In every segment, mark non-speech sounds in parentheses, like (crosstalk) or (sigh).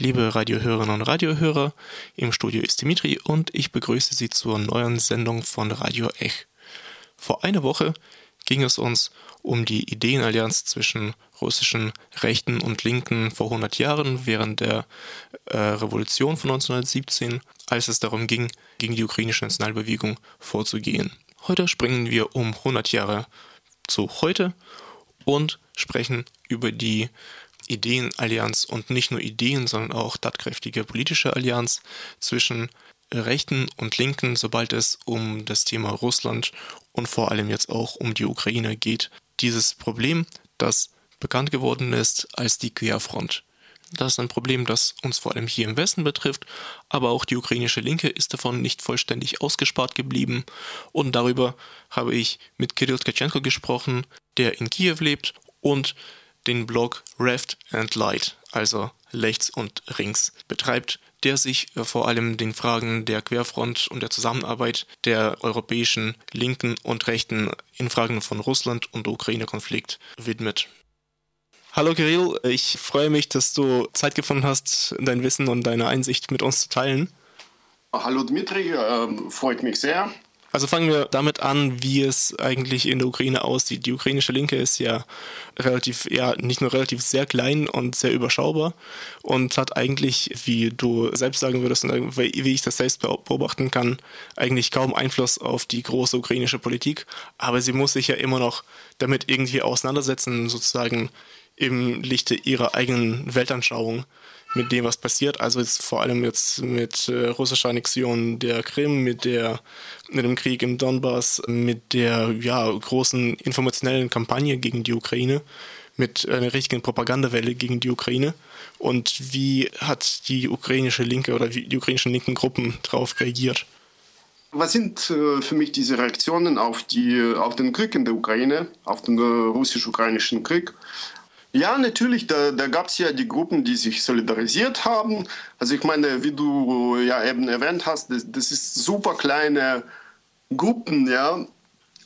Liebe Radiohörerinnen und Radiohörer, im Studio ist Dimitri und ich begrüße Sie zur neuen Sendung von Radio Ech. Vor einer Woche ging es uns um die Ideenallianz zwischen russischen Rechten und Linken vor 100 Jahren während der äh, Revolution von 1917, als es darum ging, gegen die ukrainische Nationalbewegung vorzugehen. Heute springen wir um 100 Jahre zu heute und sprechen über die Ideenallianz und nicht nur Ideen, sondern auch tatkräftige politische Allianz zwischen Rechten und Linken, sobald es um das Thema Russland und vor allem jetzt auch um die Ukraine geht. Dieses Problem, das bekannt geworden ist als die Querfront. Das ist ein Problem, das uns vor allem hier im Westen betrifft, aber auch die ukrainische Linke ist davon nicht vollständig ausgespart geblieben. Und darüber habe ich mit Kirill Tkachenko gesprochen, der in Kiew lebt und den Blog Left and Light, also rechts und links, betreibt, der sich äh, vor allem den Fragen der Querfront und der Zusammenarbeit der europäischen Linken und Rechten in Fragen von Russland und Ukraine-Konflikt widmet. Hallo Kirill, ich freue mich, dass du Zeit gefunden hast, dein Wissen und deine Einsicht mit uns zu teilen. Hallo Dmitri, äh, freut mich sehr. Also fangen wir damit an, wie es eigentlich in der Ukraine aussieht. Die ukrainische Linke ist ja relativ, ja, nicht nur relativ sehr klein und sehr überschaubar und hat eigentlich, wie du selbst sagen würdest und wie ich das selbst beobachten kann, eigentlich kaum Einfluss auf die große ukrainische Politik. Aber sie muss sich ja immer noch damit irgendwie auseinandersetzen, sozusagen im Lichte ihrer eigenen Weltanschauung mit dem, was passiert. Also jetzt vor allem jetzt mit äh, russischer Annexion der Krim, mit der mit dem Krieg im Donbass, mit der ja großen informationellen Kampagne gegen die Ukraine, mit einer richtigen Propagandawelle gegen die Ukraine. Und wie hat die ukrainische Linke oder die ukrainischen linken Gruppen darauf reagiert? Was sind äh, für mich diese Reaktionen auf, die, auf den Krieg in der Ukraine, auf den äh, russisch-ukrainischen Krieg? Ja, natürlich, da, da gab es ja die Gruppen, die sich solidarisiert haben. Also ich meine, wie du ja eben erwähnt hast, das, das ist super kleine Gruppen, ja.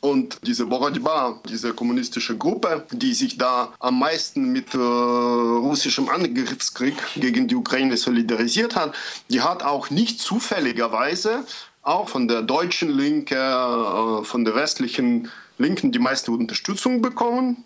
Und diese Borodba, diese kommunistische Gruppe, die sich da am meisten mit äh, russischem Angriffskrieg gegen die Ukraine solidarisiert hat, die hat auch nicht zufälligerweise auch von der deutschen Linke, äh, von der westlichen Linken die meiste Unterstützung bekommen.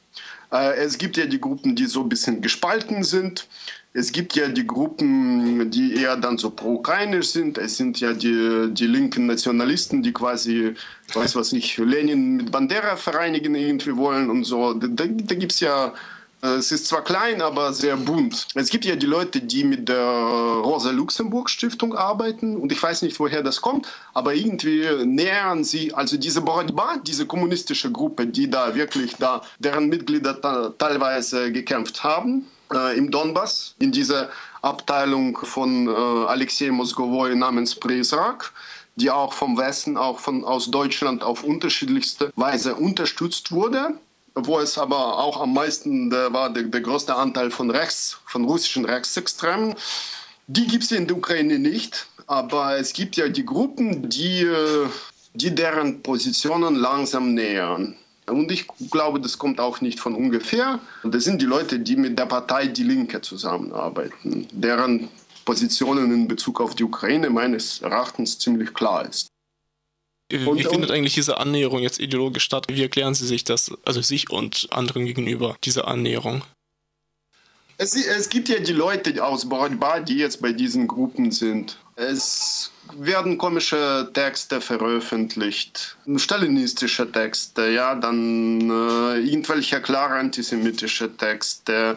Äh, es gibt ja die Gruppen, die so ein bisschen gespalten sind. Es gibt ja die Gruppen, die eher dann so pro-ukrainisch sind. Es sind ja die, die linken Nationalisten, die quasi, weiß was nicht, Lenin mit Bandera vereinigen irgendwie wollen und so. Da, da gibt es ja es ist zwar klein, aber sehr bunt. Es gibt ja die Leute, die mit der Rosa-Luxemburg-Stiftung arbeiten und ich weiß nicht, woher das kommt, aber irgendwie nähern sie, also diese Borodba, diese kommunistische Gruppe, die da wirklich da, deren Mitglieder teilweise gekämpft haben äh, im Donbass, in dieser Abteilung von äh, Alexei Moskowoi namens Prisrak, die auch vom Westen, auch von, aus Deutschland auf unterschiedlichste Weise unterstützt wurde wo es aber auch am meisten der war der, der größte Anteil von rechts, von russischen Rechtsextremen. Die gibt es in der Ukraine nicht, aber es gibt ja die Gruppen, die, die deren Positionen langsam nähern. Und ich glaube, das kommt auch nicht von ungefähr. Das sind die Leute, die mit der Partei Die Linke zusammenarbeiten, deren Positionen in Bezug auf die Ukraine meines Erachtens ziemlich klar ist. Wie und, findet eigentlich diese Annäherung jetzt ideologisch statt? Wie erklären Sie sich das, also sich und anderen gegenüber, diese Annäherung? Es, es gibt ja die Leute aus Borodba, die jetzt bei diesen Gruppen sind. Es werden komische Texte veröffentlicht, stalinistische Texte, ja, dann äh, irgendwelche klar antisemitische Texte,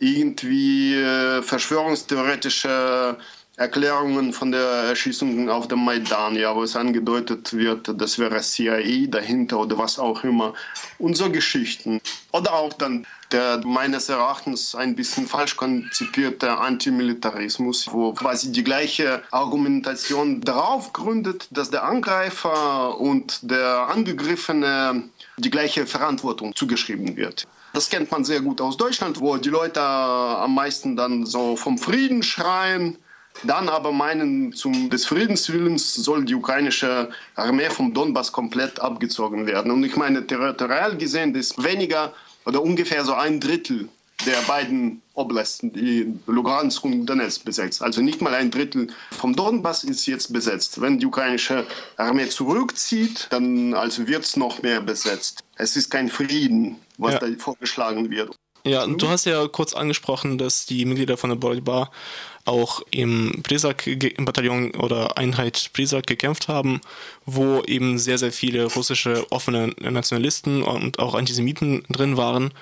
irgendwie äh, verschwörungstheoretische Erklärungen von der Erschießung auf dem Maidan, ja, wo es angedeutet wird, das wäre CIA dahinter oder was auch immer. Und so Geschichten. Oder auch dann der meines Erachtens ein bisschen falsch konzipierte Antimilitarismus, wo quasi die gleiche Argumentation darauf gründet, dass der Angreifer und der Angegriffene die gleiche Verantwortung zugeschrieben wird. Das kennt man sehr gut aus Deutschland, wo die Leute am meisten dann so vom Frieden schreien dann aber meinen, zum des Friedenswillens soll die ukrainische Armee vom Donbass komplett abgezogen werden. Und ich meine, territorial gesehen ist weniger oder ungefähr so ein Drittel der beiden Oblasten, die Lugansk und Donetsk besetzt. Also nicht mal ein Drittel vom Donbass ist jetzt besetzt. Wenn die ukrainische Armee zurückzieht, dann also wird es noch mehr besetzt. Es ist kein Frieden, was ja. da vorgeschlagen wird. Ja, und du hast ja kurz angesprochen, dass die Mitglieder von der Bolivar auch im Prisak-Bataillon oder Einheit Prisak gekämpft haben, wo eben sehr, sehr viele russische offene Nationalisten und auch Antisemiten drin waren.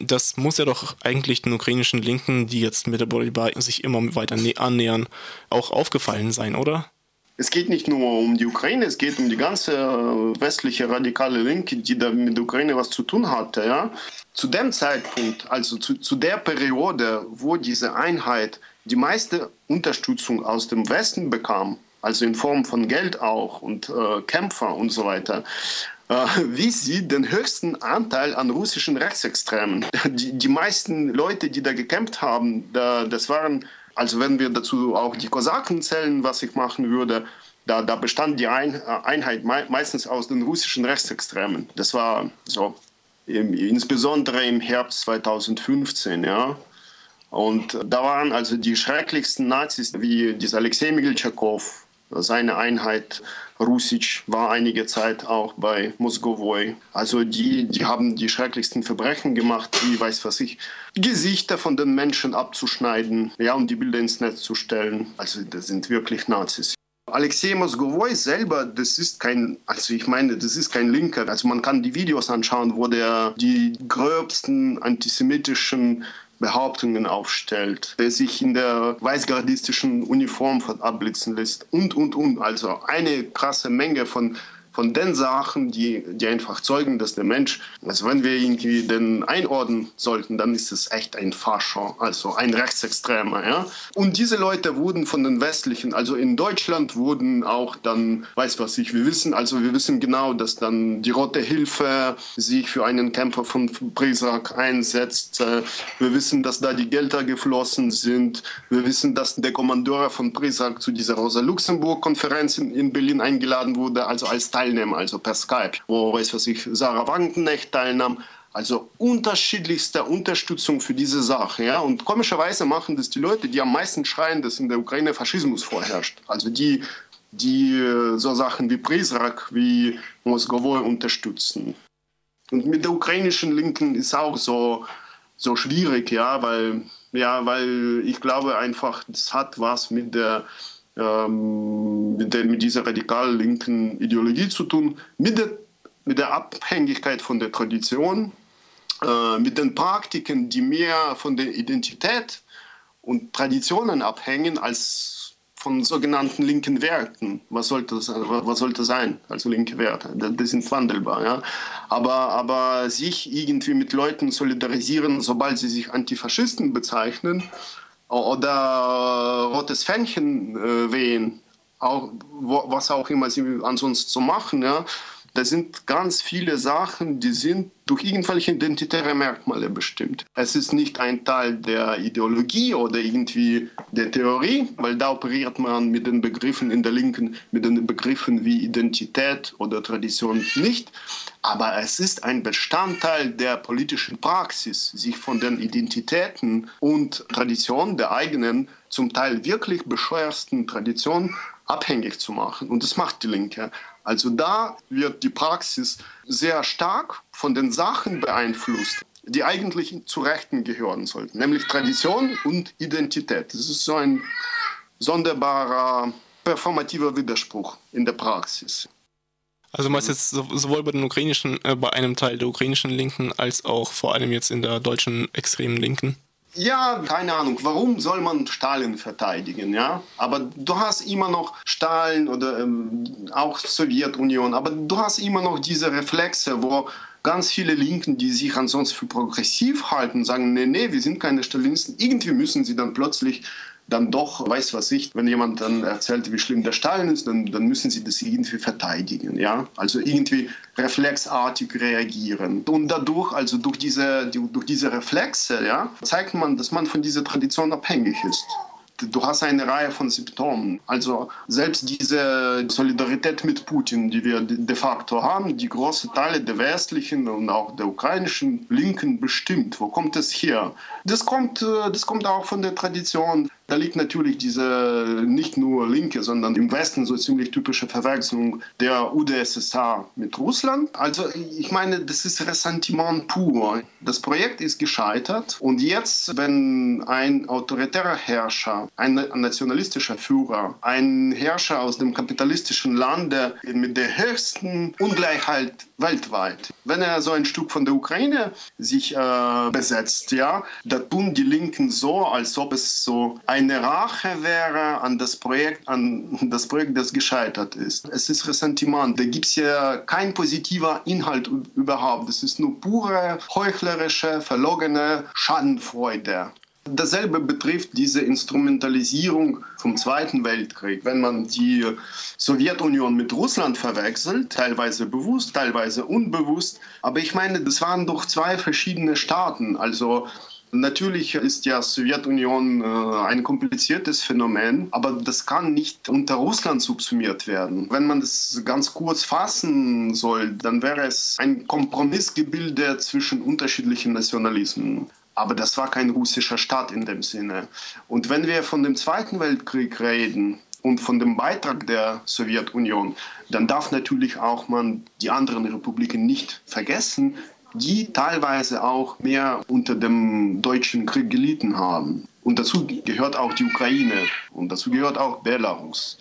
Das muss ja doch eigentlich den ukrainischen Linken, die jetzt mit der Bolivar sich immer weiter annähern, auch aufgefallen sein, oder? Es geht nicht nur um die Ukraine, es geht um die ganze westliche radikale Linke, die da mit der Ukraine was zu tun hatte. Ja? Zu dem Zeitpunkt, also zu, zu der Periode, wo diese Einheit die meiste Unterstützung aus dem Westen bekam, also in Form von Geld auch und äh, Kämpfer und so weiter, äh, wie sie den höchsten Anteil an russischen Rechtsextremen. Die, die meisten Leute, die da gekämpft haben, da, das waren, also wenn wir dazu auch die Kosaken zählen, was ich machen würde, da, da bestand die Ein, äh, Einheit meistens aus den russischen Rechtsextremen. Das war so, insbesondere im Herbst 2015, ja. Und da waren also die schrecklichsten Nazis, wie dieser Alexei Migilchakow, seine Einheit Russisch war einige Zeit auch bei Moskowoi. Also die, die haben die schrecklichsten Verbrechen gemacht, wie weiß was ich, Gesichter von den Menschen abzuschneiden, ja, und die Bilder ins Netz zu stellen. Also das sind wirklich Nazis. Alexei Moskowoi selber, das ist kein, also ich meine, das ist kein Linker. Also man kann die Videos anschauen, wo der die gröbsten antisemitischen Behauptungen aufstellt, der sich in der weißgardistischen Uniform abblitzen lässt und, und, und. Also eine krasse Menge von von den Sachen, die, die einfach zeugen, dass der Mensch, also wenn wir irgendwie den einordnen sollten, dann ist es echt ein Fascho, also ein Rechtsextremer. Ja? Und diese Leute wurden von den Westlichen, also in Deutschland wurden auch dann, weiß was ich, wir wissen, also wir wissen genau, dass dann die Rote Hilfe sich für einen Kämpfer von Prisak einsetzt. Wir wissen, dass da die Gelder geflossen sind. Wir wissen, dass der Kommandeur von Prisak zu dieser Rosa-Luxemburg-Konferenz in Berlin eingeladen wurde, also als Teil teilnehmen, also per Skype, wo, weiß was ich, Sarah Wagenknecht teilnahm. Also unterschiedlichste Unterstützung für diese Sache. Ja? Und komischerweise machen das die Leute, die am meisten schreien, dass in der Ukraine Faschismus vorherrscht. Also die, die äh, so Sachen wie Prizrak, wie Moskowoi unterstützen. Und mit der ukrainischen Linken ist auch so, so schwierig, ja, weil, ja, weil ich glaube einfach, das hat was mit der ähm, mit, der, mit dieser radikal linken Ideologie zu tun, mit der, mit der Abhängigkeit von der Tradition, äh, mit den Praktiken, die mehr von der Identität und Traditionen abhängen als von sogenannten linken Werten. Was sollte das, was sollte sein? Also linke Werte, die sind wandelbar. Ja? Aber, aber sich irgendwie mit Leuten solidarisieren, sobald sie sich Antifaschisten bezeichnen, oder rotes Fähnchen äh, wehen, auch, was auch immer sie ansonsten so machen. Ja. Das sind ganz viele Sachen, die sind durch irgendwelche identitäre Merkmale bestimmt. Es ist nicht ein Teil der Ideologie oder irgendwie der Theorie, weil da operiert man mit den Begriffen in der Linken, mit den Begriffen wie Identität oder Tradition nicht. Aber es ist ein Bestandteil der politischen Praxis, sich von den Identitäten und Traditionen der eigenen, zum Teil wirklich bescheuersten Traditionen abhängig zu machen. Und das macht die Linke. Also da wird die Praxis sehr stark von den Sachen beeinflusst, die eigentlich zu Rechten gehören sollten, nämlich Tradition und Identität. Das ist so ein sonderbarer performativer Widerspruch in der Praxis. Also meinst jetzt sowohl bei den ukrainischen, äh, bei einem Teil der ukrainischen Linken als auch vor allem jetzt in der deutschen extremen Linken? Ja, keine Ahnung. Warum soll man Stalin verteidigen? Ja, aber du hast immer noch Stalin oder ähm, auch Sowjetunion, aber du hast immer noch diese Reflexe, wo ganz viele Linken, die sich ansonsten für progressiv halten, sagen, nee, nee, wir sind keine Stalinisten. Irgendwie müssen sie dann plötzlich dann doch, weiß was ich, wenn jemand dann erzählt, wie schlimm der Stalin ist, dann, dann müssen sie das irgendwie verteidigen, ja, also irgendwie reflexartig reagieren. Und dadurch, also durch diese, durch diese Reflexe, ja, zeigt man, dass man von dieser Tradition abhängig ist du hast eine Reihe von Symptomen. Also selbst diese Solidarität mit Putin, die wir de facto haben, die große Teile der westlichen und auch der ukrainischen Linken bestimmt. Wo kommt es her? Das kommt, äh, das kommt auch von der Tradition da liegt natürlich diese nicht nur linke, sondern im Westen so ziemlich typische Verwechslung der UdSSR mit Russland. Also ich meine, das ist Ressentiment pur. Das Projekt ist gescheitert und jetzt, wenn ein autoritärer Herrscher, ein nationalistischer Führer, ein Herrscher aus dem kapitalistischen Lande mit der höchsten Ungleichheit weltweit, wenn er so ein Stück von der Ukraine sich äh, besetzt, ja, da tun die Linken so, als ob es so ein eine Rache wäre an das Projekt, an das Projekt, das gescheitert ist. Es ist Ressentiment. Da gibt es ja kein positiver Inhalt überhaupt. Es ist nur pure, heuchlerische, verlogene Schadenfreude. Dasselbe betrifft diese Instrumentalisierung vom Zweiten Weltkrieg. Wenn man die Sowjetunion mit Russland verwechselt, teilweise bewusst, teilweise unbewusst, aber ich meine, das waren doch zwei verschiedene Staaten. Also Natürlich ist ja Sowjetunion äh, ein kompliziertes Phänomen, aber das kann nicht unter Russland subsumiert werden. Wenn man das ganz kurz fassen soll, dann wäre es ein Kompromissgebilde zwischen unterschiedlichen Nationalismen. Aber das war kein russischer Staat in dem Sinne. Und wenn wir von dem Zweiten Weltkrieg reden, und von dem Beitrag der Sowjetunion, dann darf natürlich auch man die anderen Republiken nicht vergessen, die teilweise auch mehr unter dem deutschen Krieg gelitten haben. Und dazu gehört auch die Ukraine und dazu gehört auch Belarus.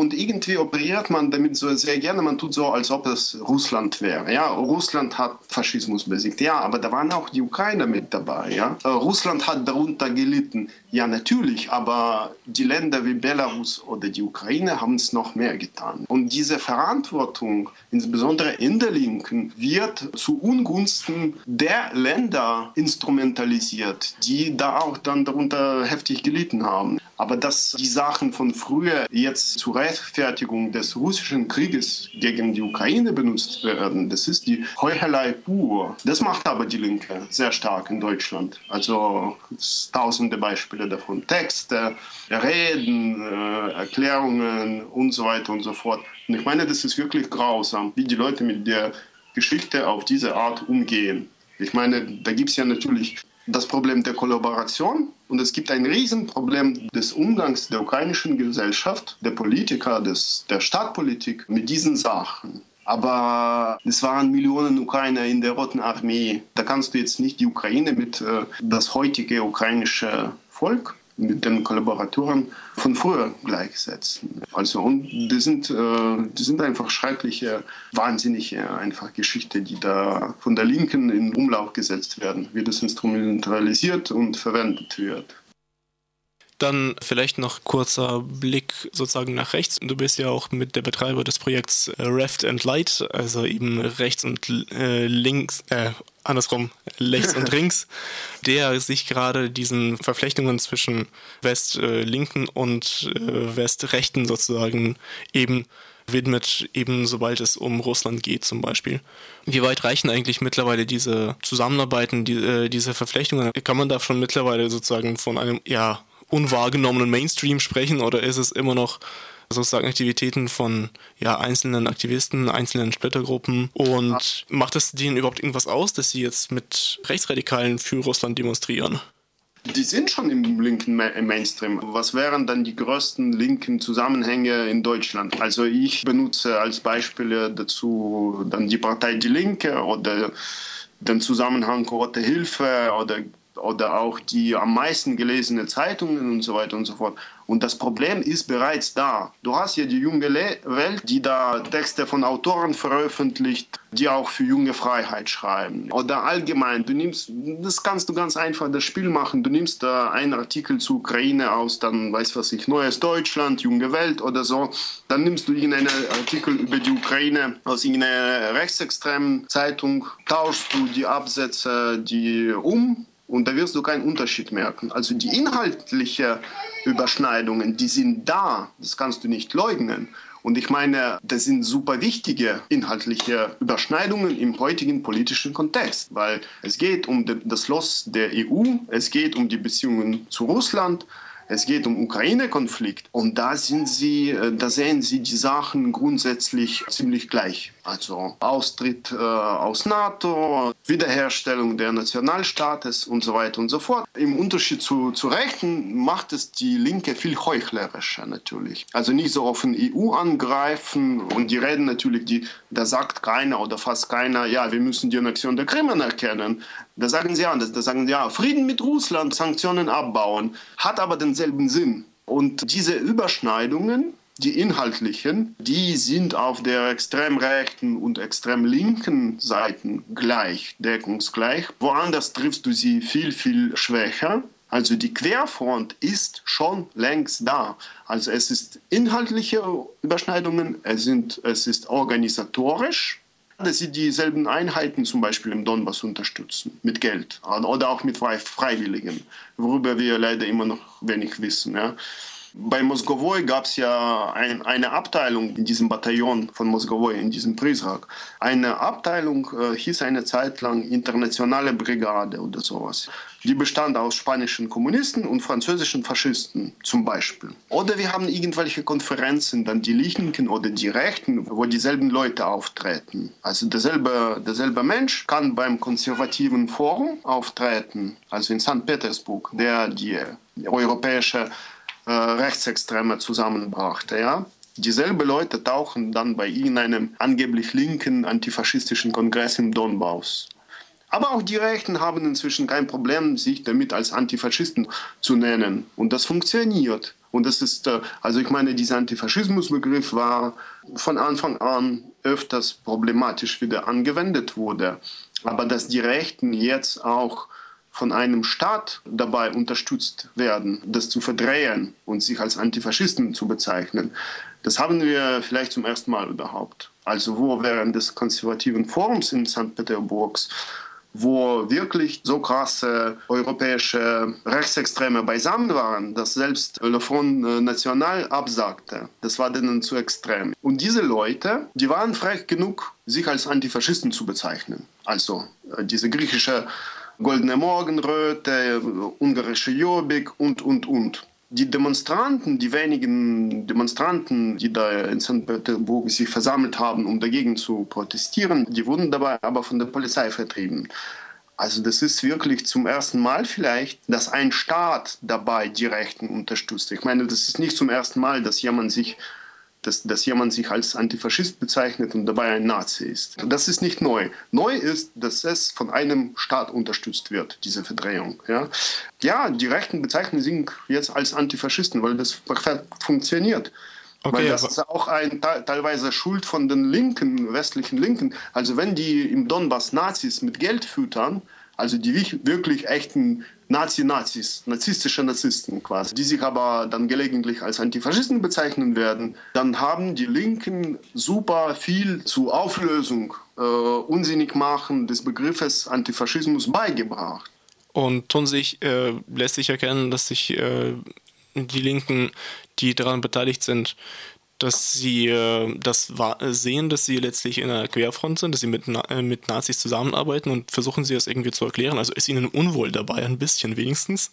Und irgendwie operiert man damit so sehr gerne, man tut so, als ob es Russland wäre. Ja, Russland hat Faschismus besiegt, ja, aber da waren auch die Ukrainer mit dabei. Ja. Äh, Russland hat darunter gelitten, ja, natürlich, aber die Länder wie Belarus oder die Ukraine haben es noch mehr getan. Und diese Verantwortung, insbesondere in der Linken, wird zu Ungunsten der Länder instrumentalisiert, die da auch dann darunter heftig gelitten haben. Aber dass die Sachen von früher jetzt zur Rechtfertigung des russischen Krieges gegen die Ukraine benutzt werden, das ist die Heuchelei pur. Das macht aber die Linke sehr stark in Deutschland. Also tausende Beispiele davon. Texte, Reden, äh, Erklärungen und so weiter und so fort. Und ich meine, das ist wirklich grausam, wie die Leute mit der Geschichte auf diese Art umgehen. Ich meine, da gibt es ja natürlich das Problem der Kollaboration und es gibt ein Riesenproblem des Umgangs der ukrainischen Gesellschaft, der Politiker, des, der Stadtpolitik mit diesen Sachen. Aber es waren Millionen Ukrainer in der Roten Armee. Da kannst du jetzt nicht die Ukraine mit äh, das heutige ukrainische Volk mit den Kollaboratoren von früher gleichsetzen. Also und die sind, äh, die sind einfach schreckliche, wahnsinnige einfach Geschichte, die da von der Linken in Umlauf gesetzt werden, wie das instrumentalisiert und verwendet wird. Dann vielleicht noch kurzer Blick sozusagen nach rechts. Du bist ja auch mit der Betreiber des Projekts äh, Left and Light, also eben rechts und äh, links, äh, andersrum, rechts und (laughs) links, der sich gerade diesen Verflechtungen zwischen Westlinken äh, und äh, Westrechten sozusagen eben widmet, eben sobald es um Russland geht zum Beispiel. Wie weit reichen eigentlich mittlerweile diese Zusammenarbeiten, die, äh, diese Verflechtungen? Kann man da schon mittlerweile sozusagen von einem ja unwahrgenommenen Mainstream sprechen oder ist es immer noch sozusagen Aktivitäten von ja, einzelnen Aktivisten, einzelnen Splittergruppen und macht es denen überhaupt irgendwas aus, dass sie jetzt mit Rechtsradikalen für Russland demonstrieren? Die sind schon im linken Mainstream. Was wären dann die größten linken Zusammenhänge in Deutschland? Also ich benutze als Beispiele dazu dann die Partei Die Linke oder den Zusammenhang Rote Hilfe oder oder auch die am meisten gelesene Zeitungen und so weiter und so fort. Und das Problem ist bereits da. Du hast ja die junge Welt, die da Texte von Autoren veröffentlicht, die auch für junge Freiheit schreiben. Oder allgemein, du nimmst, das kannst du ganz einfach das Spiel machen. Du nimmst da einen Artikel zur Ukraine aus, dann weiß was ich, Neues Deutschland, junge Welt oder so. Dann nimmst du irgendeinen Artikel über die Ukraine aus irgendeiner rechtsextremen Zeitung, tauschst du die Absätze die um und da wirst du keinen Unterschied merken. Also die inhaltlichen Überschneidungen, die sind da, das kannst du nicht leugnen. Und ich meine, das sind super wichtige inhaltliche Überschneidungen im heutigen politischen Kontext, weil es geht um das Los der EU, es geht um die Beziehungen zu Russland, es geht um Ukraine-Konflikt und da sind sie, äh, da sehen sie die Sachen grundsätzlich ziemlich gleich. Also Austritt äh, aus NATO, Wiederherstellung der Nationalstaates und so weiter und so fort. Im Unterschied zu, zu Rechten macht es die Linke viel heuchlerischer natürlich. Also nicht so offen EU angreifen und die reden natürlich, die, da sagt keiner oder fast keiner, ja, wir müssen die Annexion der Krim anerkennen. Da sagen sie anders, da sagen sie, ja, Frieden mit Russland, Sanktionen abbauen, hat aber denselben Sinn. Und diese Überschneidungen die inhaltlichen, die sind auf der extrem rechten und extrem linken Seiten gleich, deckungsgleich. Woanders triffst du sie viel, viel schwächer. Also die Querfront ist schon längst da. Also es ist inhaltliche Überschneidungen, es, sind, es ist organisatorisch, dass sie dieselben Einheiten zum Beispiel im Donbass unterstützen, mit Geld oder auch mit Freiwilligen, worüber wir leider immer noch wenig wissen. Ja. Bei Moskowoi gab es ja ein, eine Abteilung in diesem Bataillon von Moskowoi, in diesem Prisrak. Eine Abteilung äh, hieß eine Zeit lang Internationale Brigade oder sowas. Die bestand aus spanischen Kommunisten und französischen Faschisten zum Beispiel. Oder wir haben irgendwelche Konferenzen, dann die Linken oder die Rechten, wo dieselben Leute auftreten. Also derselbe, derselbe Mensch kann beim konservativen Forum auftreten, also in St. Petersburg, der die europäische äh, Rechtsextreme zusammenbrachte. Ja? Dieselbe Leute tauchen dann bei irgendeinem angeblich linken antifaschistischen Kongress im Donbass. Aber auch die Rechten haben inzwischen kein Problem, sich damit als Antifaschisten zu nennen. Und das funktioniert. Und das ist, äh, also ich meine, dieser Antifaschismusbegriff war von Anfang an öfters problematisch wieder angewendet wurde. Aber dass die Rechten jetzt auch von einem Staat dabei unterstützt werden, das zu verdrehen und sich als Antifaschisten zu bezeichnen, das haben wir vielleicht zum ersten Mal überhaupt. Also wo während des konservativen Forums in St. Petersburgs wo wirklich so krasse europäische Rechtsextreme beisammen waren, dass selbst Le Front National absagte. Das war denen zu extrem. Und diese Leute, die waren frech genug, sich als Antifaschisten zu bezeichnen. Also äh, diese griechische Goldene Morgenröte, ungarische Jobbik und, und, und. Die Demonstranten, die wenigen Demonstranten, die da in St. Petersburg sich versammelt haben, um dagegen zu protestieren, die wurden dabei aber von der Polizei vertrieben. Also das ist wirklich zum ersten Mal vielleicht, dass ein Staat dabei die Rechten unterstützt. Ich meine, das ist nicht zum ersten Mal, dass jemand sich dass, dass jemand sich als Antifaschist bezeichnet und dabei ein Nazi ist. Das ist nicht neu. Neu ist, dass es von einem Staat unterstützt wird, diese Verdrehung. Ja, ja die Rechten bezeichnen sich jetzt als Antifaschisten, weil das funktioniert. Okay, Weil das ist auch ein, teilweise Schuld von den Linken, westlichen Linken. Also wenn die im Donbass Nazis mit Geld füttern, also die wirklich echten Nazi-Nazis, narzisstische Narzissten quasi, die sich aber dann gelegentlich als Antifaschisten bezeichnen werden, dann haben die Linken super viel zur Auflösung, äh, unsinnig machen des Begriffes Antifaschismus beigebracht. Und tun sich, äh, lässt sich erkennen, dass sich äh, die Linken, die daran beteiligt sind, dass sie äh, das sehen, dass sie letztlich in einer Querfront sind, dass sie mit, äh, mit Nazis zusammenarbeiten und versuchen sie das irgendwie zu erklären. Also ist ihnen unwohl dabei, ein bisschen wenigstens?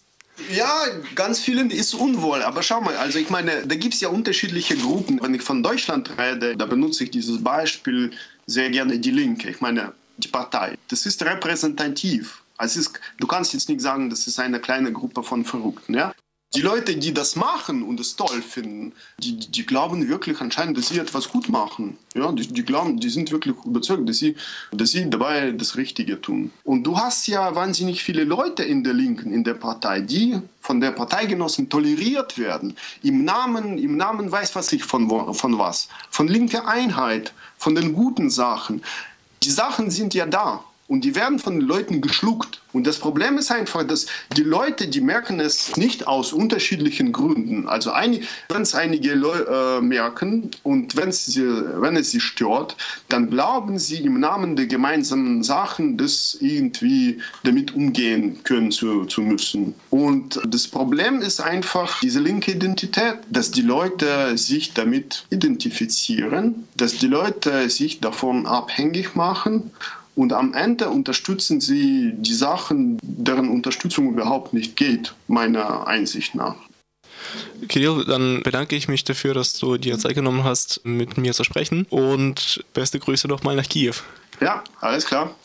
Ja, ganz vielen ist unwohl. Aber schau mal, also ich meine, da gibt es ja unterschiedliche Gruppen. Wenn ich von Deutschland rede, da benutze ich dieses Beispiel sehr gerne die Linke. Ich meine, die Partei. Das ist repräsentativ. Also ist, du kannst jetzt nicht sagen, das ist eine kleine Gruppe von Verrückten. Ja? Die Leute, die das machen und es toll finden, die, die glauben wirklich anscheinend, dass sie etwas gut machen. Ja, die, die glauben, die sind wirklich überzeugt, dass sie, dass sie dabei das Richtige tun. Und du hast ja wahnsinnig viele Leute in der Linken, in der Partei, die von der Parteigenossen toleriert werden. Im Namen, im Namen weiß was ich von, von was. Von linker Einheit, von den guten Sachen. Die Sachen sind ja da und die werden von den Leuten geschluckt. Und das Problem ist einfach, dass die Leute, die merken es nicht aus unterschiedlichen Gründen. Also wenn es einige Leute äh, merken und wenn es, sie, wenn es sie stört, dann glauben sie im Namen der gemeinsamen Sachen, das irgendwie damit umgehen können zu, zu müssen. Und das Problem ist einfach diese linke Identität, dass die Leute sich damit identifizieren, dass die Leute sich davon abhängig machen und am Ende unterstützen sie die Sachen, deren Unterstützung überhaupt nicht geht, meiner Einsicht nach. Kirill, dann bedanke ich mich dafür, dass du dir Zeit genommen hast, mit mir zu sprechen und beste Grüße nochmal nach Kiew. Ja, alles klar.